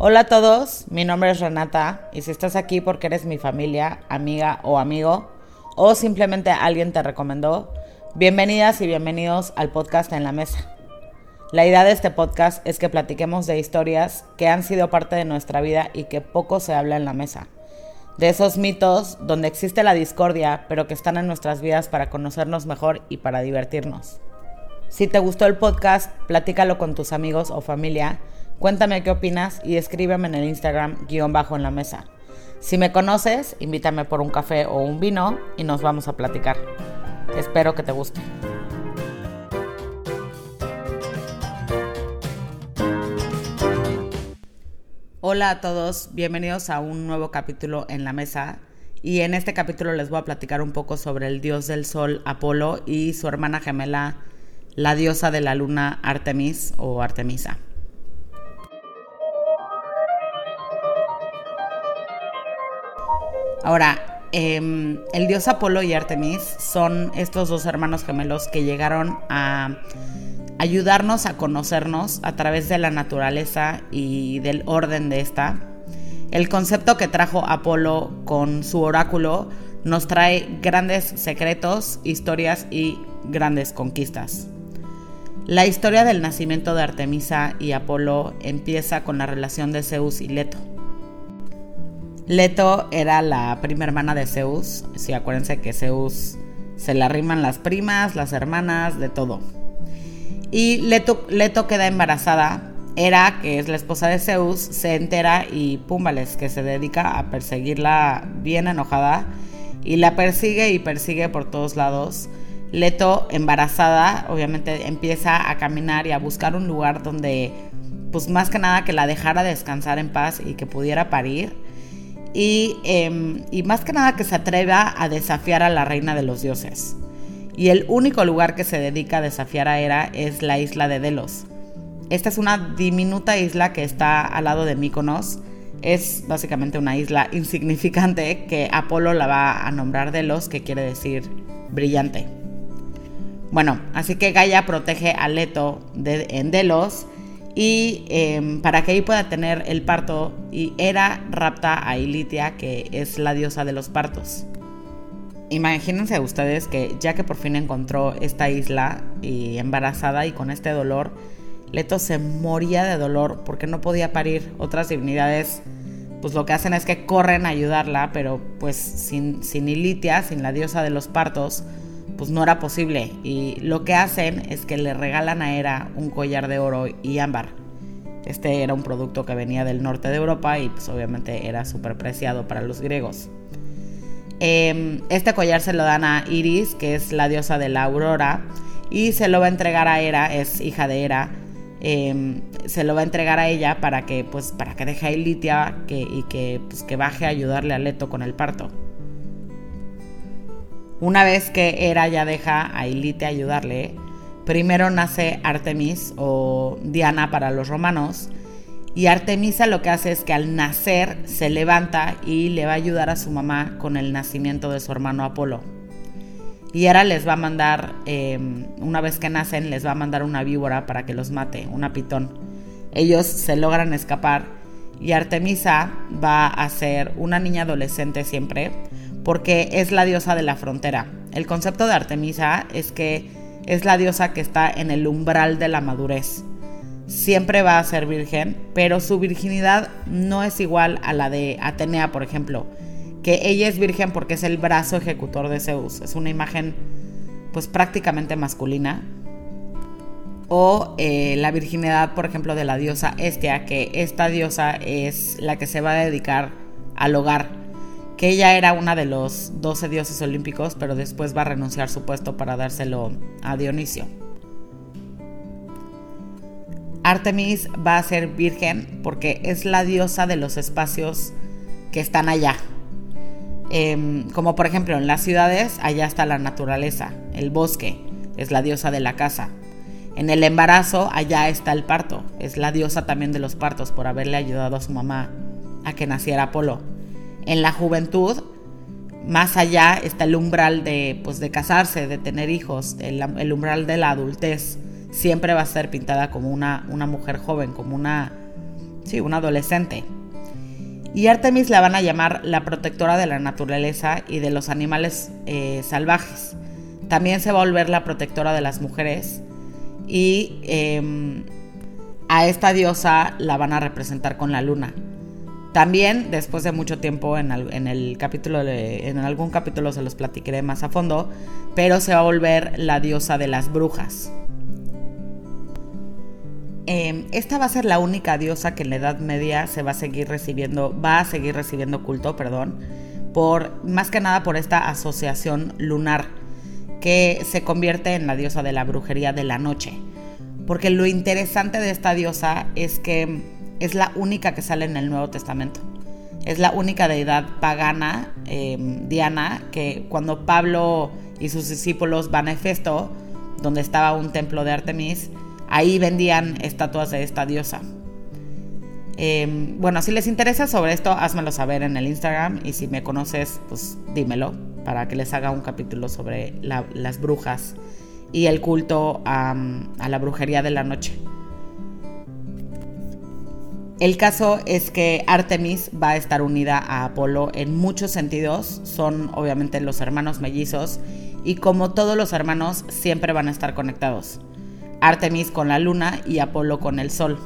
Hola a todos, mi nombre es Renata y si estás aquí porque eres mi familia, amiga o amigo o simplemente alguien te recomendó, bienvenidas y bienvenidos al podcast En la Mesa. La idea de este podcast es que platiquemos de historias que han sido parte de nuestra vida y que poco se habla en la mesa. De esos mitos donde existe la discordia, pero que están en nuestras vidas para conocernos mejor y para divertirnos. Si te gustó el podcast, platícalo con tus amigos o familia Cuéntame qué opinas y escríbeme en el Instagram guion bajo en la mesa. Si me conoces, invítame por un café o un vino y nos vamos a platicar. Espero que te guste. Hola a todos, bienvenidos a un nuevo capítulo en la mesa. Y en este capítulo les voy a platicar un poco sobre el dios del sol Apolo y su hermana gemela, la diosa de la luna Artemis o Artemisa. Ahora, em, el dios Apolo y Artemis son estos dos hermanos gemelos que llegaron a ayudarnos a conocernos a través de la naturaleza y del orden de esta. El concepto que trajo Apolo con su oráculo nos trae grandes secretos, historias y grandes conquistas. La historia del nacimiento de Artemisa y Apolo empieza con la relación de Zeus y Leto. Leto era la prima hermana de Zeus. Sí, acuérdense que Zeus se le arriman las primas, las hermanas, de todo. Y Leto, Leto queda embarazada. Era, que es la esposa de Zeus, se entera y púmbales, que se dedica a perseguirla bien enojada. Y la persigue y persigue por todos lados. Leto, embarazada, obviamente empieza a caminar y a buscar un lugar donde, pues más que nada, que la dejara descansar en paz y que pudiera parir Em, y, más que nada que se atreva a desafiar a la reina de los dioses. Y el único lugar que se dedica a desafiar a Hera es la isla de Delos. Esta es una diminuta isla que está al lado de Mykonos. Es básicamente una isla insignificante que Apolo la va a nombrar Delos, que quiere decir brillante. Bueno, así que Gaia protege a Leto en Delos y em, para que ahí pueda tener el parto y era rapta a Ilitia, que es la diosa de los partos. Imagínense ustedes que ya que por fin encontró esta isla y embarazada y con este dolor, Leto se moría de dolor porque no podía parir. Otras divinidades pues lo que hacen es que corren a ayudarla, pero pues sin, sin Ilitia, sin la diosa de los partos, pues no era posible. Y lo que hacen es que le regalan a Hera un collar de oro y ámbar. Este era un producto que venía del norte de Europa y pues obviamente era súper preciado para los griegos. Em, este collar se lo dan a Iris, que es la diosa de la aurora, y se lo va a entregar a Hera, es hija de Hera. Em, se lo va a entregar a ella para que pues para que deje a Ilitia y que, pues, que baje a ayudarle a Leto con el parto. Una vez que Hera ya deja a Ilite ayudarle, primero nace Artemis o Diana para los romanos. Y Artemisa lo que hace es que al nacer se levanta y le va a ayudar a su mamá con el nacimiento de su hermano Apolo. Y Hera les va a mandar, em, una vez que nacen, les va a mandar una víbora para que los mate, una pitón. Ellos se logran escapar y Artemisa va a ser una niña adolescente siempre, porque es la diosa de la frontera. El concepto de Artemisa es que es la diosa que está en el umbral de la madurez. Siempre va a ser virgen, pero su virginidad no es igual a la de Atenea, por ejemplo, que ella es virgen porque es el brazo ejecutor de Zeus. Es una imagen pues prácticamente masculina. O eh, la virginidad, por ejemplo, de la diosa Estia, que esta diosa es la que se va a dedicar al hogar que ella era una de los 12 dioses olímpicos, pero después va a renunciar su puesto para dárselo a Dionisio. Artemis va a ser virgen porque es la diosa de los espacios que están allá. Em, como por ejemplo en las ciudades, allá está la naturaleza, el bosque, es la diosa de la casa. En el embarazo, allá está el parto, es la diosa también de los partos por haberle ayudado a su mamá a que naciera Apolo en la juventud, más allá está el umbral de, pues, de casarse, de tener hijos, el, umbral de la adultez. Siempre va a ser pintada como una, una mujer joven, como una sí, una adolescente. Y Artemis la van a llamar la protectora de la naturaleza y de los animales eh, salvajes. También se va a volver la protectora de las mujeres y em, a esta diosa la van a representar con la luna. También, después de mucho tiempo, en, el capítulo en algún capítulo se los platicaré más a fondo, pero se va a volver la diosa de las brujas. Em, esta va a ser la única diosa que en la Edad Media se va a seguir recibiendo, va a seguir recibiendo culto, perdón, por más que nada por esta asociación lunar que se convierte en la diosa de la brujería de la noche. Porque lo interesante de esta diosa es que es la única que sale en el Nuevo Testamento. Es la única deidad pagana, em, Diana, que cuando Pablo y sus discípulos van a Hefesto, donde estaba un templo de Artemis, ahí vendían estatuas de esta diosa. Em, bueno, si les interesa sobre esto, házmelo saber en el Instagram y si me conoces, pues dímelo para que les haga un capítulo sobre las brujas y el culto a la brujería de la noche. El caso es que Artemis va a estar unida a Apolo en muchos sentidos, son obviamente los hermanos mellizos y como todos los hermanos siempre van a estar conectados. Artemis con la luna y Apolo con el sol.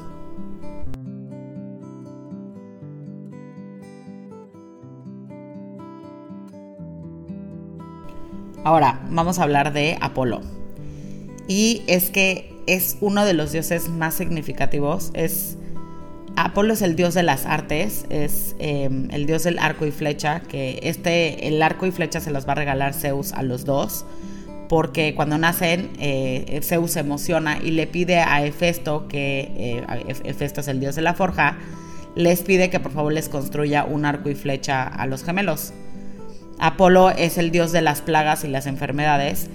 Ahora, vamos a hablar de Apolo. Y es que es uno de los dioses más significativos, es Apolo es el dios de las artes, es em, el dios del arco y flecha, que este, el arco y flecha se los va a regalar Zeus a los dos, porque cuando nacen eh, Zeus se emociona y le pide a Hefesto, que eh, es el dios de la forja, les pide que por favor les construya un arco y flecha a los gemelos. Apolo es el dios de las plagas y las enfermedades,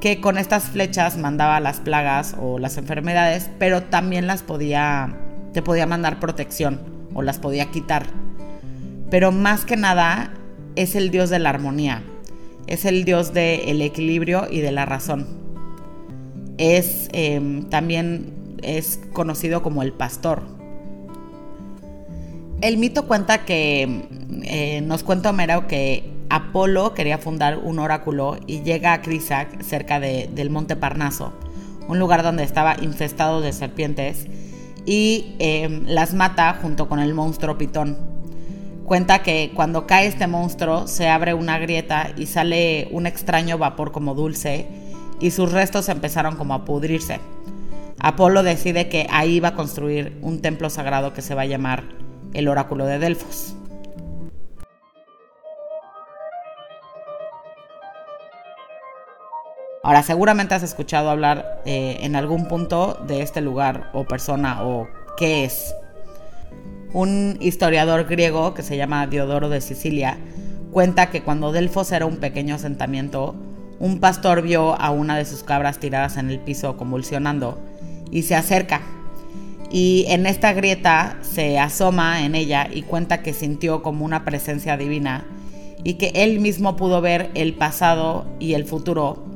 que con estas flechas mandaba las plagas o las enfermedades, pero también las podía te podía mandar protección o las podía quitar. Pero más que nada es el Dios de la armonía, es el Dios del equilibrio y de la razón. Es em, también es conocido como el pastor. El mito cuenta que eh, nos cuenta Homero que Apolo quería fundar un oráculo y llega a Crisac cerca del monte Parnaso, un lugar donde estaba infestado de serpientes y em, las mata junto con el monstruo pitón. Cuenta que cuando cae este monstruo se abre una grieta y sale un extraño vapor como dulce y sus restos empezaron como a pudrirse. Apolo decide que ahí va a construir un templo sagrado que se va a llamar el oráculo de Delfos. Ahora, seguramente has escuchado hablar eh, en algún punto de este lugar o persona o qué es. Un historiador griego que se llama Diodoro de Sicilia cuenta que cuando Delfos era un pequeño asentamiento, un pastor vio a una de sus cabras tiradas en el piso convulsionando y se acerca. Y en esta grieta se asoma en ella y cuenta que sintió como una presencia divina y que él mismo pudo ver el pasado y el futuro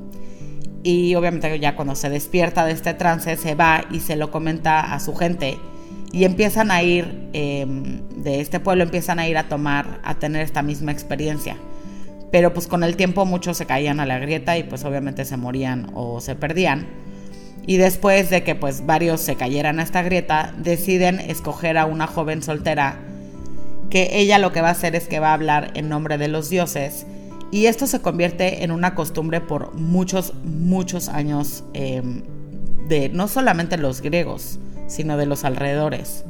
y obviamente ya cuando se despierta de este trance se va y se lo comenta a su gente. Y empiezan a ir em, de este pueblo empiezan a ir a tomar a tener esta misma experiencia. Pero pues con el tiempo muchos se caían a la grieta y pues obviamente se morían o se perdían. Y después de que pues varios se cayeran a esta grieta deciden escoger a una joven soltera que ella lo que va a hacer es que va a hablar en nombre de los dioses y esto se convierte en una costumbre por muchos, muchos años em, de no solamente los griegos, sino de los alrededores.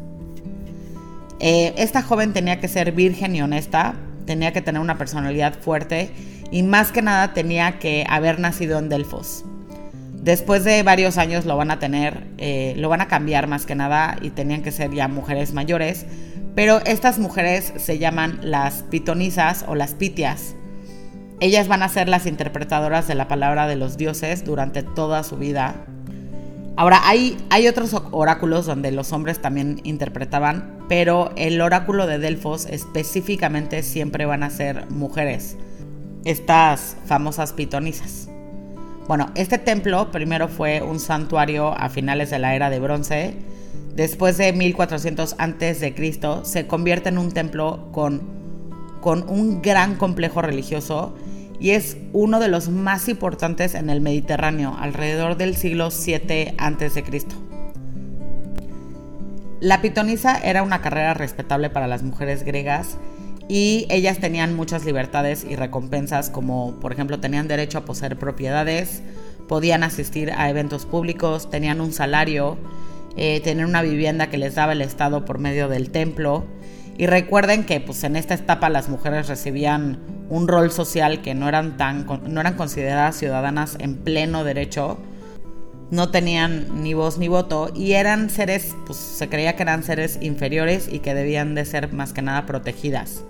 Eh, esta joven tenía que ser virgen y honesta, tenía que tener una personalidad fuerte y más que nada tenía que haber nacido en Delfos. Después de varios años lo van a tener, eh, lo van a cambiar más que nada y tenían que ser ya mujeres mayores, pero estas mujeres se llaman las pitonisas o las pitias ellas van a ser las interpretadoras de la palabra de los dioses durante toda su vida. Ahora, hay, hay otros oráculos donde los hombres también interpretaban, pero el oráculo de Delfos específicamente siempre van a ser mujeres, estas famosas pitonisas. Bueno, este templo primero fue un santuario a finales de la era de bronce, después de 1400 antes de Cristo, se convierte en un templo con, con un gran complejo religioso y es uno de los más importantes en el Mediterráneo, alrededor del siglo 7 antes de Cristo. La pitonisa era una carrera respetable para las mujeres griegas y ellas tenían muchas libertades y recompensas como por ejemplo tenían derecho a poseer propiedades, podían asistir a eventos públicos, tenían un salario, eh, tener una vivienda que les daba el Estado por medio del templo. Y recuerden que pues, en esta etapa las mujeres recibían un rol social que no eran, tan, no eran consideradas ciudadanas en pleno derecho, no tenían ni voz ni voto y eran seres, pues se creía que eran seres inferiores y que debían de ser más que nada protegidas.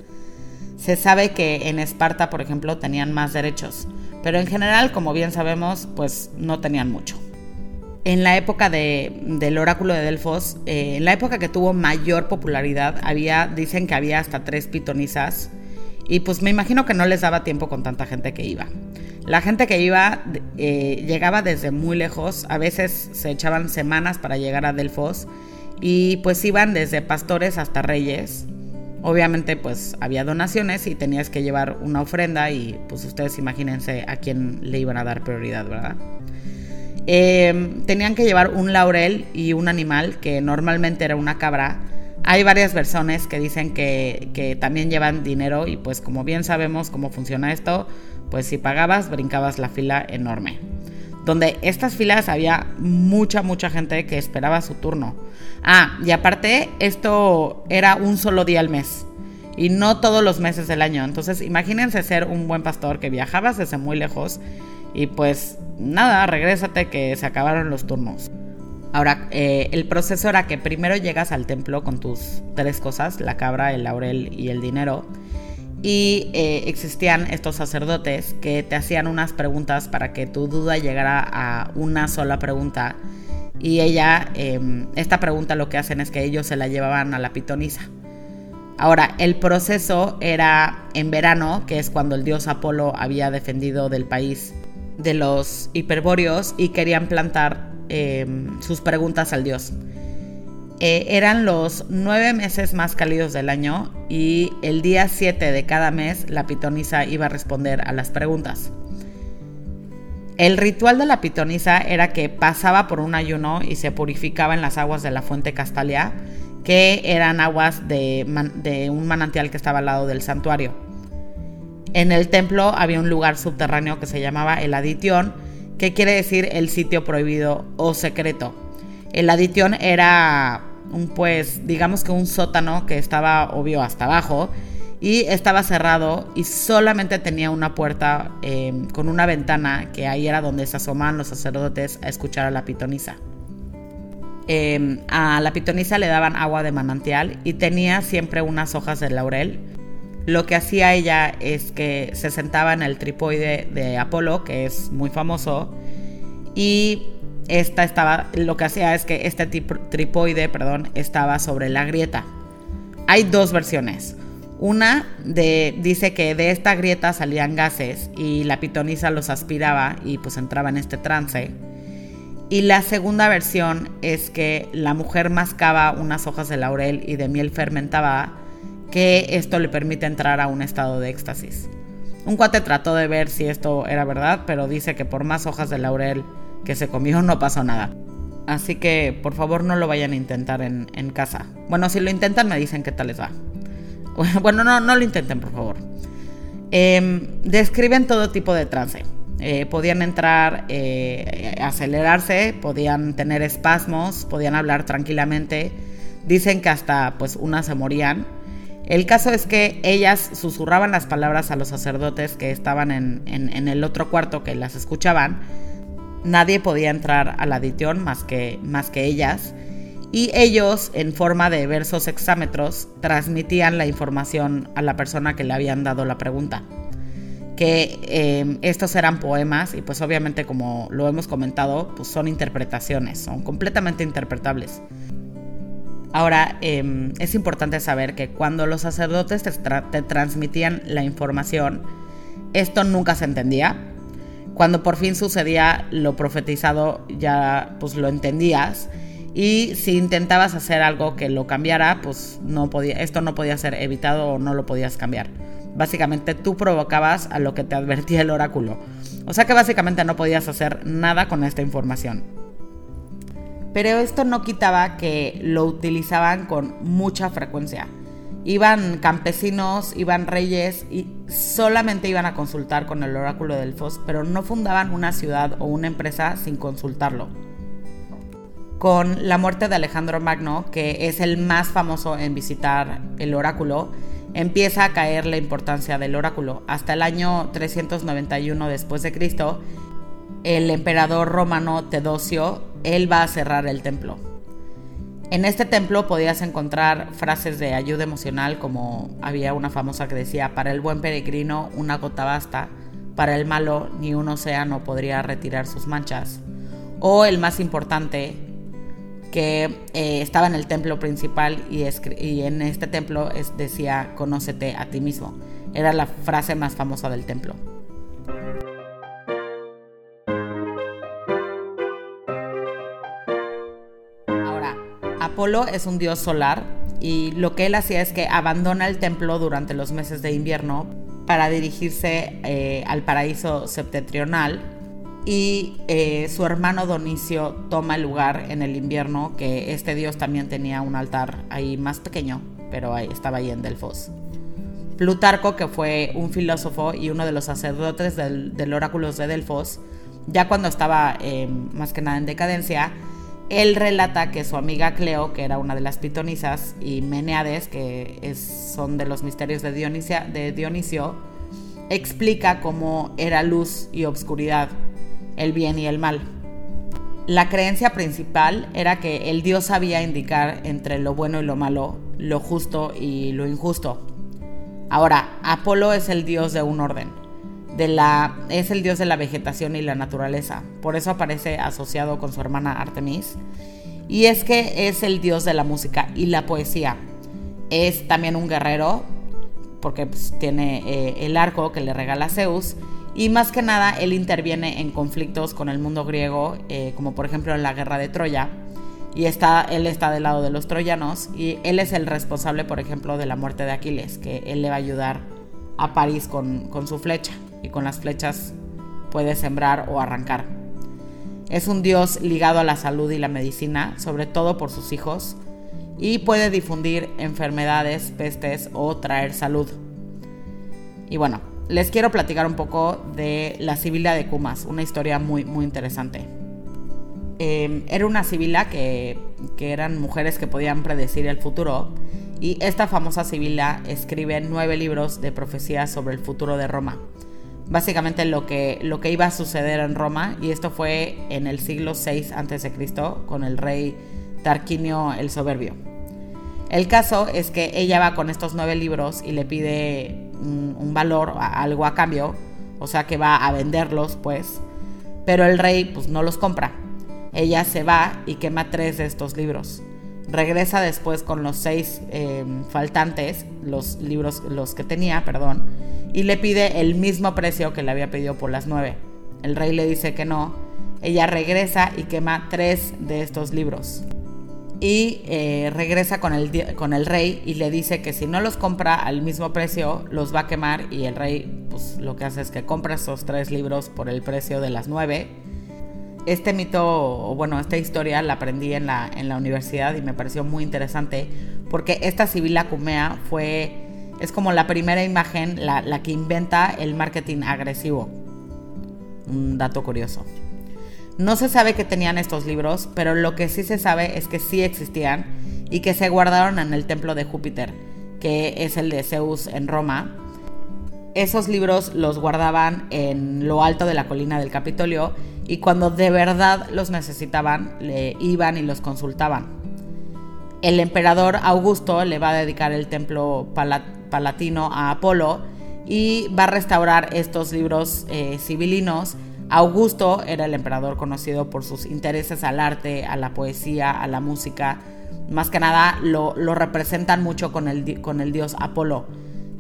Se sabe que en Esparta, por ejemplo, tenían más derechos, pero en general, como bien sabemos, pues no tenían mucho. En la época del oráculo de Delfos, eh, en la época que tuvo mayor popularidad, había, dicen que había hasta tres pitonisas, y pues me imagino que no les daba tiempo con tanta gente que iba. La gente que iba eh, llegaba desde muy lejos, a veces se echaban semanas para llegar a Delfos, y pues iban desde pastores hasta reyes, Obviamente pues había donaciones y tenías que llevar una ofrenda y pues ustedes imagínense a quién le iban a dar prioridad, ¿verdad? Em, tenían que llevar un laurel y un animal que normalmente era una cabra. Hay varias versiones que dicen que, que también llevan dinero y pues como bien sabemos cómo funciona esto, pues si pagabas brincabas la fila enorme donde estas filas había mucha, mucha gente que esperaba su turno. Ah, y aparte, esto era un solo día al mes y no todos los meses del año. Entonces, imagínense ser un buen pastor que viajabas desde muy lejos y pues nada, regrésate que se acabaron los turnos. Ahora, eh, el proceso era que primero llegas al templo con tus tres cosas, la cabra, el laurel y el dinero y eh, existían estos sacerdotes que te hacían unas preguntas para que tu duda llegara a una sola pregunta y ella, em, esta pregunta lo que hacen es que ellos se la llevaban a la pitonisa. Ahora, el proceso era en verano, que es cuando el dios Apolo había defendido del país de los hiperbóreos y querían plantar em, sus preguntas al dios. Eh, eran los nueve meses más cálidos del año y el día 7 de cada mes la pitonisa iba a responder a las preguntas. El ritual de la pitonisa era que pasaba por un ayuno y se purificaba en las aguas de la fuente Castalia, que eran aguas de, de un manantial que estaba al lado del santuario. En el templo había un lugar subterráneo que se llamaba el Aditión, que quiere decir el sitio prohibido o secreto. El aditión era un, pues, digamos que un sótano que estaba obvio hasta abajo y estaba cerrado y solamente tenía una puerta em, con una ventana que ahí era donde se asomaban los sacerdotes a escuchar a la pitonisa. Em, a la pitonisa le daban agua de manantial y tenía siempre unas hojas de laurel. Lo que hacía ella es que se sentaba en el tripoide de Apolo, que es muy famoso, y esta estaba, lo que hacía es que este tripoide, perdón, estaba sobre la grieta. Hay dos versiones. Una de, dice que de esta grieta salían gases y la pitonisa los aspiraba y pues entraba en este trance. Y la segunda versión es que la mujer mascaba unas hojas de laurel y de miel fermentada, que esto le permite entrar a un estado de éxtasis. Un cuate trató de ver si esto era verdad, pero dice que por más hojas de laurel que se comió no pasó nada. Así que por favor no lo vayan a intentar en, casa. Bueno, si lo intentan me dicen qué tal les va. Bueno, no, lo intenten por favor. Em, describen todo tipo de trance. Eh, podían entrar, eh, acelerarse, podían tener espasmos, podían hablar tranquilamente. Dicen que hasta pues unas se morían. El caso es que ellas susurraban las palabras a los sacerdotes que estaban en, el otro cuarto que las escuchaban nadie podía entrar a la adición más que, más que ellas, y ellos, en forma de versos hexámetros, transmitían la información a la persona que le habían dado la pregunta. Que em, estos eran poemas y pues obviamente como lo hemos comentado, pues son interpretaciones, son completamente interpretables. Ahora, em, es importante saber que cuando los sacerdotes te transmitían la información, esto nunca se entendía, cuando por fin sucedía lo profetizado ya pues lo entendías Y si intentabas hacer algo que lo cambiara, pues no podía, esto no podía ser evitado o no lo podías cambiar. Básicamente tú provocabas a lo que te advertía el oráculo. O sea que básicamente no podías hacer nada con esta información. Pero esto no quitaba que lo utilizaban con mucha frecuencia. Iban campesinos, iban reyes y solamente iban a consultar con el oráculo de Delfos, pero no fundaban una ciudad o una empresa sin consultarlo. Con la muerte de Alejandro Magno, que es el más famoso en visitar el oráculo, empieza a caer la importancia del oráculo. Hasta el año 391 después de Cristo, el emperador romano Teodosio, él va a cerrar el templo. En este templo podías encontrar frases de ayuda emocional como había una famosa que decía, para el buen peregrino una gota basta, para el malo ni un océano podría retirar sus manchas. O el más importante, que eh, estaba en el templo principal y, en este templo decía, conócete a ti mismo. Era la frase más famosa del templo. Apolo es un dios solar y lo que él hacía es que abandona el templo durante los meses de invierno para dirigirse eh, al paraíso septentrional y eh, su hermano Donicio toma el lugar en el invierno, que este dios también tenía un altar ahí más pequeño, pero ahí, estaba ahí en Delfos. Plutarco, que fue un filósofo y uno de los sacerdotes del, del oráculo de Delfos, ya cuando estaba eh, más que nada en decadencia, él relata que su amiga Cleo, que era una de las pitonisas, y Meneades, que son de los misterios de, de Dionisio, explica cómo era luz y obscuridad el bien y el mal. La creencia principal era que el dios sabía indicar entre lo bueno y lo malo, lo justo y lo injusto. Ahora, Apolo es el dios de un orden, de la, es el dios de la vegetación y la naturaleza, por eso aparece asociado con su hermana Artemis, y es que es el dios de la música y la poesía. Es también un guerrero, porque pues, tiene eh, el arco que le regala Zeus, y más que nada, él interviene en conflictos con el mundo griego, eh, como por ejemplo en la guerra de Troya. Y está, él está del lado de los troyanos y él es el responsable, por ejemplo, de la muerte de Aquiles, que él le va a ayudar a París con, con su flecha y con las flechas puede sembrar o arrancar. Es un dios ligado a la salud y la medicina, sobre todo por sus hijos, y puede difundir enfermedades, pestes o traer salud. Y bueno, les quiero platicar un poco de la Sibila de Cumas, una historia muy, muy interesante. Em, era una Sibila que, que, eran mujeres que podían predecir el futuro y esta famosa Sibila escribe nueve libros de profecías sobre el futuro de Roma. Básicamente lo que, lo que iba a suceder en Roma y esto fue en el siglo VI a.C. con el rey Tarquinio el Soberbio. El caso es que ella va con estos nueve libros y le pide un, valor, algo a cambio, o sea que va a venderlos, pues, pero el rey pues no los compra. Ella se va y quema tres de estos libros. Regresa después con los seis em, faltantes, los libros, los que tenía, perdón, y le pide el mismo precio que le había pedido por las nueve. El rey le dice que no. Ella regresa y quema tres de estos libros y eh, regresa con el, con el rey y le dice que si no los compra al mismo precio, los va a quemar y el rey pues lo que hace es que compra esos tres libros por el precio de las nueve. Este mito, o bueno, esta historia la aprendí en la, en la universidad y me pareció muy interesante porque esta Sibila Cumea fue, es como la primera imagen, la, la que inventa el marketing agresivo. Un dato curioso. No se sabe que tenían estos libros, pero lo que sí se sabe es que sí existían y que se guardaron en el templo de Júpiter, que es el de Zeus en Roma. Esos libros los guardaban en lo alto de la colina del Capitolio y cuando de verdad los necesitaban, iban y los consultaban. El emperador Augusto le va a dedicar el templo palatino a Apolo y va a restaurar estos libros eh, civilinos Augusto era el emperador conocido por sus intereses al arte, a la poesía, a la música. Más que nada lo, representan mucho con el dios Apolo.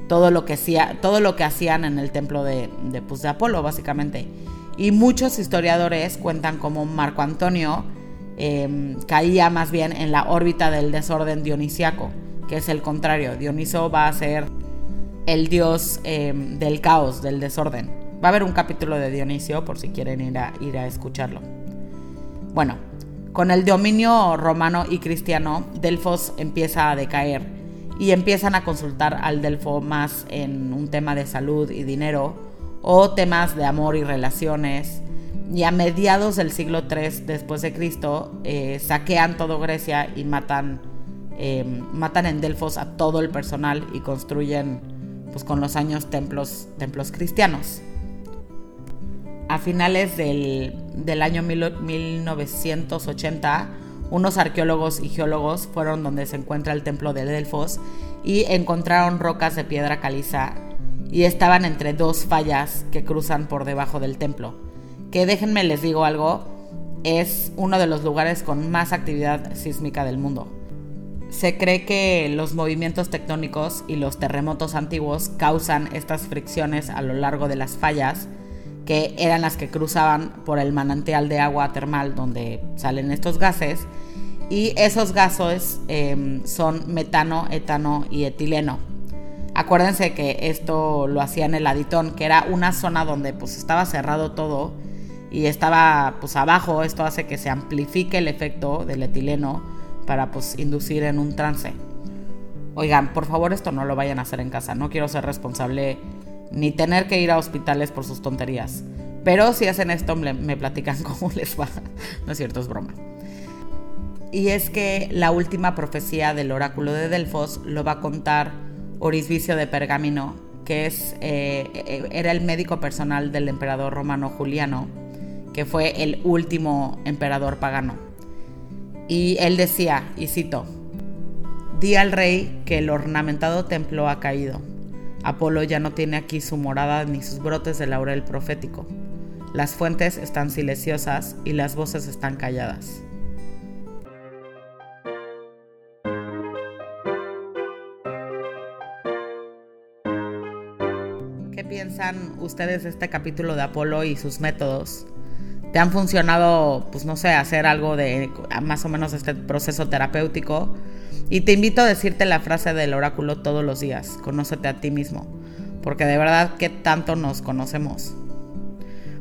Todo lo, que hacían en el templo de, de, pues, Apolo, básicamente. Y muchos historiadores cuentan como Marco Antonio, em, caía más bien en la órbita del desorden dionisiaco, que es el contrario. Dioniso va a ser el dios em, del caos, del desorden. Va a haber un capítulo de Dionisio por si quieren ir a, ir a escucharlo. Bueno, con el dominio romano y cristiano, Delfos empieza a decaer y empiezan a consultar al Delfo más en un tema de salud y dinero o temas de amor y relaciones. Y a mediados del siglo III después de Cristo eh, saquean todo Grecia y matan, em, matan en Delfos a todo el personal y construyen pues con los años templos, templos cristianos a finales del, año 1980, unos arqueólogos y geólogos fueron donde se encuentra el templo de Delfos y encontraron rocas de piedra caliza y estaban entre dos fallas que cruzan por debajo del templo. Que déjenme les digo algo, es uno de los lugares con más actividad sísmica del mundo. Se cree que los movimientos tectónicos y los terremotos antiguos causan estas fricciones a lo largo de las fallas que eran las que cruzaban por el manantial de agua termal donde salen estos gases. Y esos gases em, son metano, etano y etileno. Acuérdense que esto lo hacían el aditón, que era una zona donde pues estaba cerrado todo y estaba pues abajo. Esto hace que se amplifique el efecto del etileno para pues inducir en un trance. Oigan, por favor esto no lo vayan a hacer en casa. No quiero ser responsable ni tener que ir a hospitales por sus tonterías. Pero si hacen esto, me, platican cómo les va. No es cierto, es broma. Y es que la última profecía del oráculo de Delfos lo va a contar Orisvicio de Pergamino, que es, eh, era el médico personal del emperador romano Juliano, que fue el último emperador pagano. Y él decía, y cito, di al rey que el ornamentado templo ha caído Apolo ya no tiene aquí su morada ni sus brotes de laurel profético. Las fuentes están silenciosas y las voces están calladas. ¿Qué piensan ustedes de este capítulo de Apolo y sus métodos? ¿Te han funcionado, pues no sé, hacer algo de más o menos este proceso terapéutico? Y te invito a decirte la frase del oráculo todos los días, conócete a ti mismo, porque de verdad que tanto nos conocemos.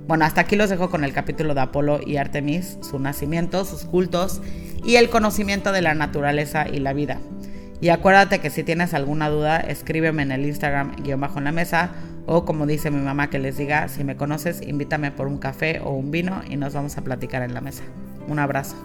Bueno, hasta aquí los dejo con el capítulo de Apolo y Artemis, su nacimiento, sus cultos y el conocimiento de la naturaleza y la vida. Y acuérdate que si tienes alguna duda, escríbeme en el Instagram guion bajo en la mesa o como dice mi mamá que les diga, si me conoces, invítame por un café o un vino y nos vamos a platicar en la mesa. Un abrazo.